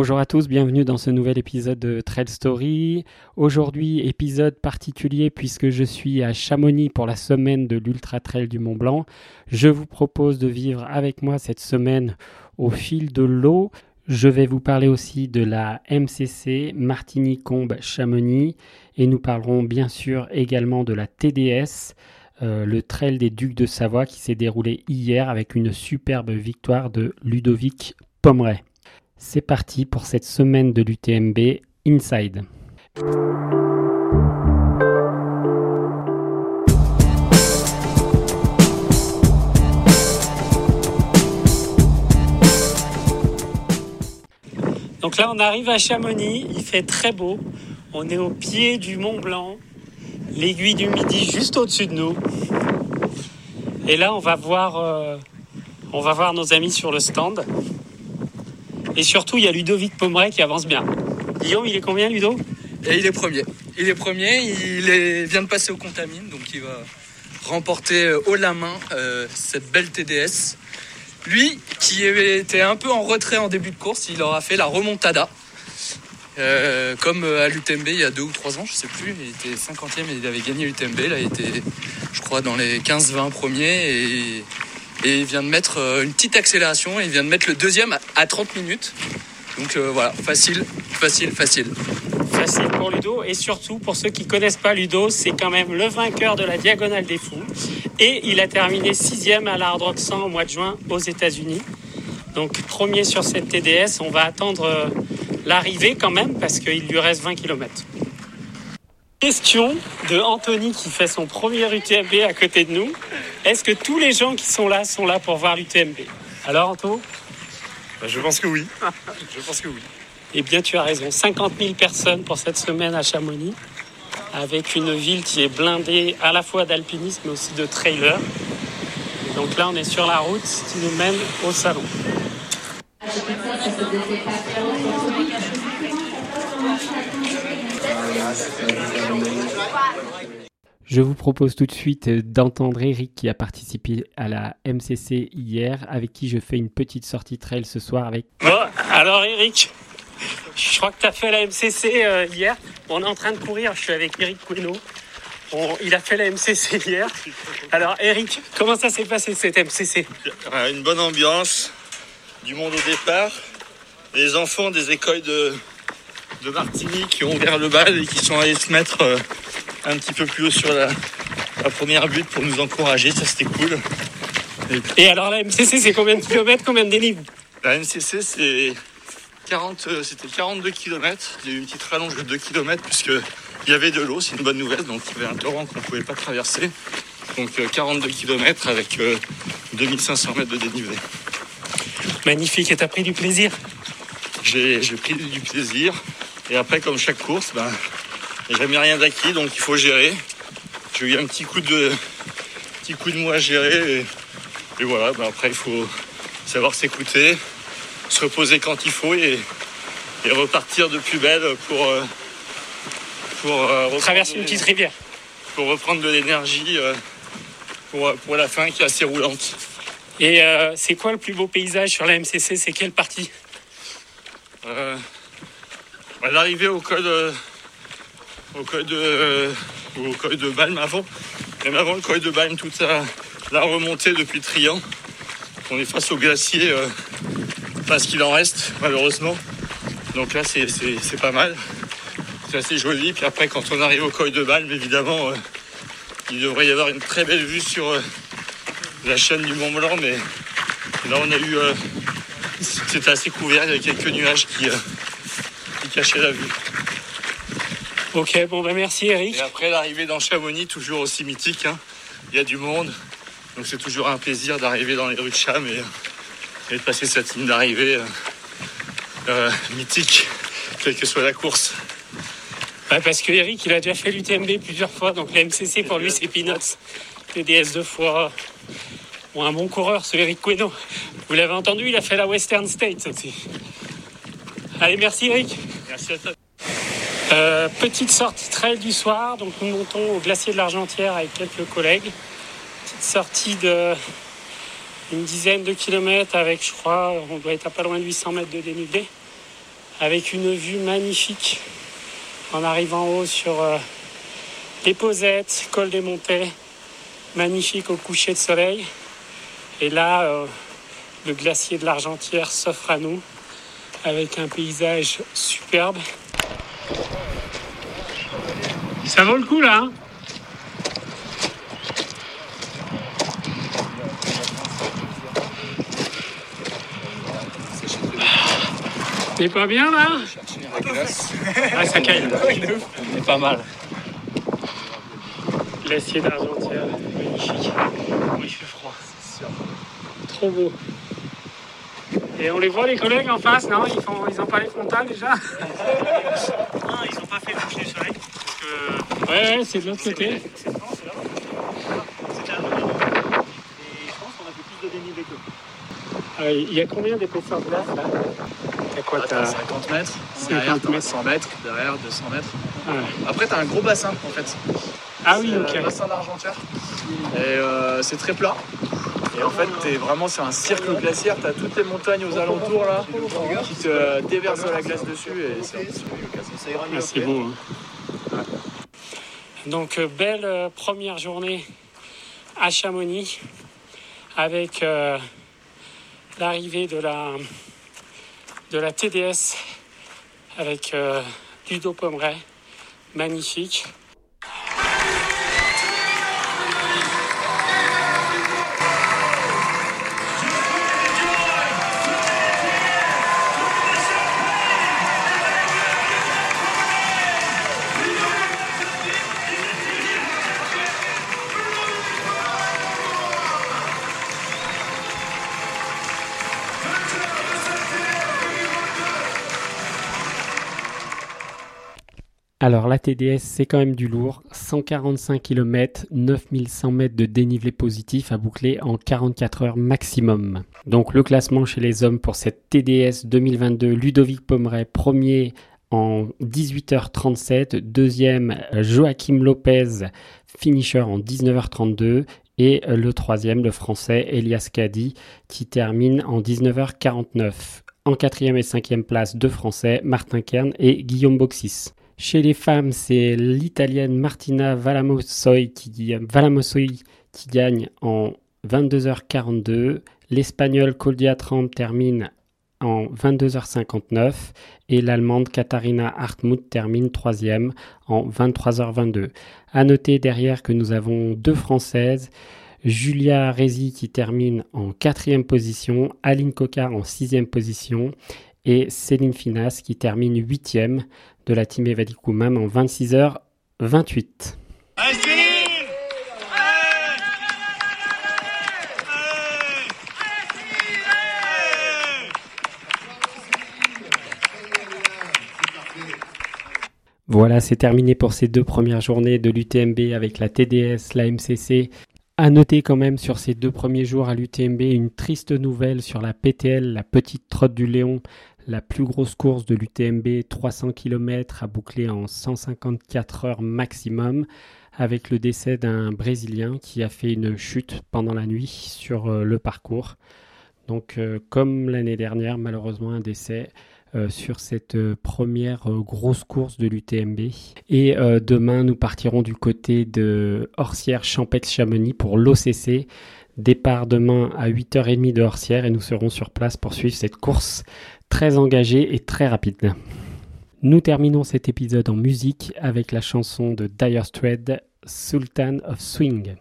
Bonjour à tous, bienvenue dans ce nouvel épisode de Trail Story. Aujourd'hui, épisode particulier puisque je suis à Chamonix pour la semaine de l'Ultra Trail du Mont Blanc. Je vous propose de vivre avec moi cette semaine au fil de l'eau. Je vais vous parler aussi de la MCC Martigny-Combe-Chamonix et nous parlerons bien sûr également de la TDS, euh, le Trail des Ducs de Savoie qui s'est déroulé hier avec une superbe victoire de Ludovic Pomeray. C'est parti pour cette semaine de l'UTMB Inside. Donc là, on arrive à Chamonix, il fait très beau. On est au pied du Mont Blanc, l'aiguille du Midi juste au-dessus de nous. Et là, on va voir, euh, on va voir nos amis sur le stand. Et surtout, il y a Ludovic Pomeray qui avance bien. Guillaume, il est combien, Ludo? Il est premier. Il est premier, il vient de passer au Contamine, donc il va remporter euh, haut la main euh, cette belle TDS. Lui, qui été un peu en retrait en début de course, il aura fait la remontada. Euh, comme à l'UTMB il y a deux ou trois ans, je sais plus, il était 50e et il avait gagné l'UTMB. Là, il était, je crois, dans les 15-20 premiers et il vient de mettre euh, une petite accélération il vient de mettre le deuxième à- à 30 minutes. Donc euh, voilà, facile, facile, facile. Facile pour Ludo et surtout pour ceux qui connaissent pas Ludo, c'est quand même le vainqueur de la Diagonale des Fous et il a terminé sixième à la Hard Rock 100 au mois de juin aux États-Unis. Donc premier sur cette TDS, on va attendre euh, l'arrivée quand même parce qu'il lui reste 20 km. Question de Anthony qui fait son premier UTMB à côté de nous. Est-ce que tous les gens qui sont là sont là pour voir l'UTMB? Alors Anto? Bah, je pense que oui. Je pense que oui. Eh bien, tu as raison. 50 000 personnes pour cette semaine à Chamonix, avec une ville qui est blindée à la fois d'alpinisme mais aussi de trailers. Et donc là, on est sur la route qui nous mène au salon. Je vous propose tout de suite d'entendre Eric qui a participé à la MCC hier, avec qui je fais une petite sortie trail ce soir avec. Bon, alors Eric, je crois que tu as fait la MCC euh, hier. On est en train de courir, je suis avec Eric Queno. On- il a fait la MCC hier. Alors Eric, comment ça s'est passé cette MCC Euh, Une bonne ambiance, du monde au départ, des enfants des écoles de, de Martigny qui ont ouvert le bal et qui sont allés se mettre euh, un petit peu plus haut sur la, la première butte pour nous encourager, ça c'était cool. Et alors la MCC c'est combien de kilomètres, combien de dénivelé? La MCC c'est 40, euh, c'était 42 km, il y a eu une petite rallonge de 2 km puisque il y avait de l'eau, c'est une bonne nouvelle, donc il y avait un torrent qu'on ne pouvait pas traverser. Donc euh, 42 km avec euh, 2500 mètres de dénivelé. Magnifique, et t'as pris du plaisir? J'ai j'ai pris du plaisir. Et après, comme chaque course, ben, j'ai jamais rien d'acquis, donc il faut gérer. J'ai eu un petit coup de, petit coup de mou à gérer. Et, et voilà, ben après, il faut savoir s'écouter, se reposer quand il faut et, et repartir de plus belle pour, euh, pour, euh, Traverser une petite rivière. pour reprendre de l'énergie euh, pour, pour la fin qui est assez roulante. Et euh, c'est quoi le plus beau paysage sur la MCC C'est quelle partie? Euh, L'arrivée au col, euh, au col de, euh, au col de Balme avant, même avant le col de Balme, toute la, la remontée depuis Trian. On est face au glacier, euh, enfin ce qu'il en reste malheureusement. Donc là c'est pas mal, c'est assez joli. Puis après quand on arrive au col de Balme, évidemment, euh, il devrait y avoir une très belle vue sur euh, la chaîne du Mont Blanc, mais là on a eu euh, c'était assez couvert, il y avait quelques nuages qui, euh, qui cachaient la vue. Ok, bon bah merci Eric. Et après l'arrivée dans Chamonix, toujours aussi mythique, hein. il y a du monde, donc c'est toujours un plaisir d'arriver dans les rues de Cham et, et de passer cette ligne d'arrivée euh, euh, mythique, quelle que soit la course. Bah, parce que Eric, il a déjà fait l'UTMB plusieurs fois, donc la MCC pour lui c'est peanuts. TDS deux fois. Bon, un bon coureur, ce Eric Queno. Vous l'avez entendu, il a fait la Western States aussi. Allez, merci Eric. Merci à toi. Euh, petite sortie trail du soir, donc nous montons au glacier de l'Argentière avec quelques collègues. Petite sortie de une dizaine de kilomètres avec, je crois, on doit être à pas loin de 800 mètres de dénivelé, avec une vue magnifique en arrivant en haut sur euh, les Posettes, col des Montées, magnifique au coucher de soleil. Et là, euh, le glacier de l'Argentière s'offre à nous avec un paysage superbe. Ça vaut le coup là hein T'es pas bien là? Ah ça caille. C'est pas mal. Glacier d'Argentière, magnifique. Oui, il fait froid. Trop beau. Et on les voit les collègues en face, non Ils font, ils ont pas les frontales déjà? Non, ils n'ont pas fait le coucher du soleil. Ouais, ouais, c'est de l'autre côté. c'est non, c'est là. C'était un peu long. Et je pense qu'on a fait plus de dénivelé que. Euh, Il y a combien d'épaisseur de glace là T'as quoi T'as t'as... 50 mètres, 50 derrière t'as mètres. 100 mètres, derrière 200 mètres. Ouais. Après t'as un gros bassin en fait. Ah oui, euh, ok. Le bassin d'Argentière. Et euh, c'est très plat. Et en fait t'es vraiment c'est un cercle glaciaire, t'as toutes les montagnes aux alentours là qui te déversent de la glace dessus et c'est Ah, c'est beau. hein. Donc, euh, belle euh, première journée à Chamonix avec euh, l'arrivée de la, TDS avec euh, Ludo Pomeray. Magnifique. Alors la TDS, c'est quand même du lourd. 145 km, 9100 mètres de dénivelé positif à boucler en 44 heures maximum. Donc le classement chez les hommes pour cette TDS 2022, Ludovic Pomeray, premier en 18h37, deuxième Joachim Lopez, finisher en 19h32 et le troisième, le français Elias Kadi, qui termine en 19h49. En quatrième et cinquième place, deux Français, Martin Kern et Guillaume Boxis. Chez les femmes, c'est l'Italienne Martina Valamossoi qui, qui gagne en 22h42. L'Espagnol Claudia Tramp termine en 22h59 et l'Allemande Katharina Hartmut termine troisième en 23h22. À noter derrière que nous avons deux Françaises, Julia Rezi qui termine en quatrième position, Aline Cocard en sixième position et Céline Finas qui termine huitième de la team Evadicumam en 26h28. Allez, Céline Voilà, c'est terminé pour ces deux premières journées de l'UTMB avec la TDS, la MCC. À noter quand même sur ces deux premiers jours à l'UTMB une triste nouvelle sur la PTL, la petite trotte du Léon, la plus grosse course de l'UTMB, 300 km à boucler en 154 heures maximum, avec le décès d'un Brésilien qui a fait une chute pendant la nuit sur euh, le parcours. Donc euh, comme l'année dernière, malheureusement un décès euh, sur cette première grosse course de l'UTMB. Et demain, nous partirons du côté de Horsière Champex Chamonix pour l'OCC. Départ demain à 8h30 de Horsière et nous serons sur place pour suivre cette course très engagée et très rapide. Nous terminons cet épisode en musique avec la chanson de Dire Straits, Sultan of Swing.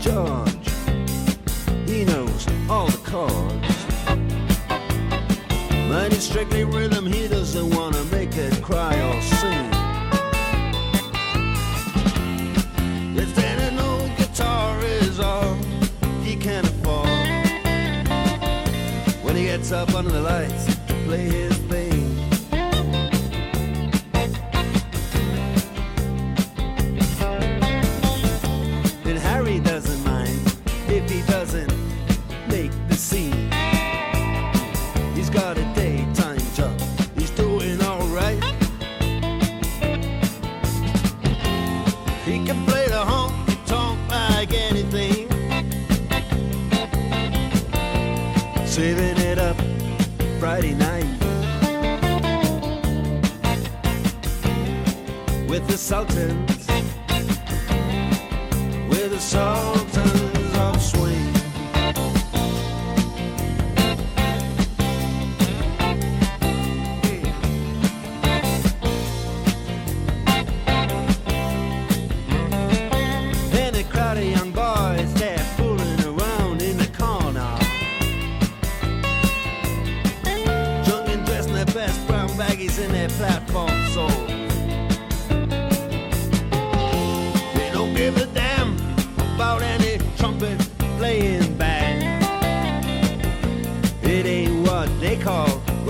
George. He knows all the chords. But it's strictly rhythm, he doesn't wanna make it cry or sing. If then old guitar is all he can afford, when he gets up under the lights to play his Sultans with the sultans of swing. And a crowd of young boys, they're fooling around in the corner. Drunk and dressed in their best brown baggies in their platform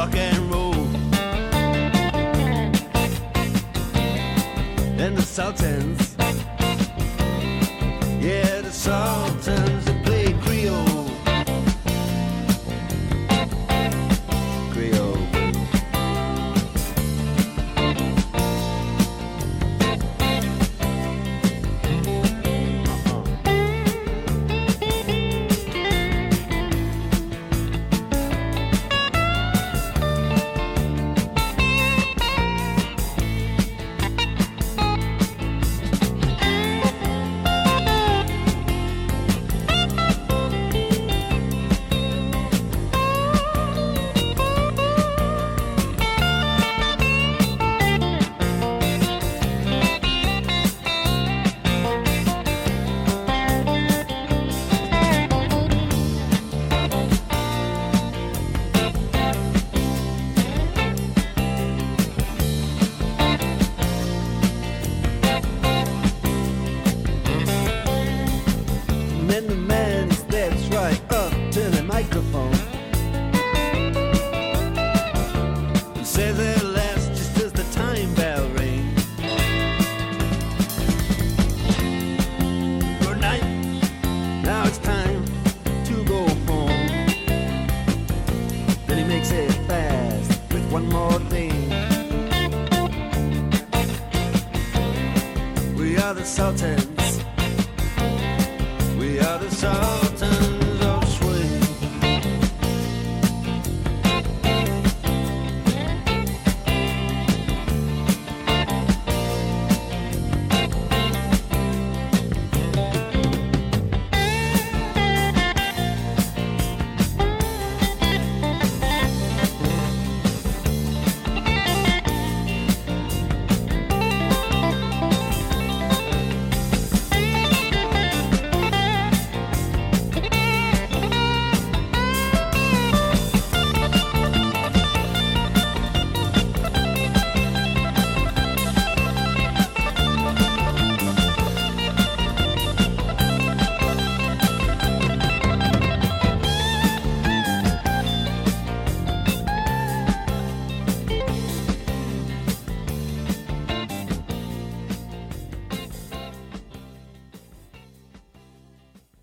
rock and roll. And the Sultans,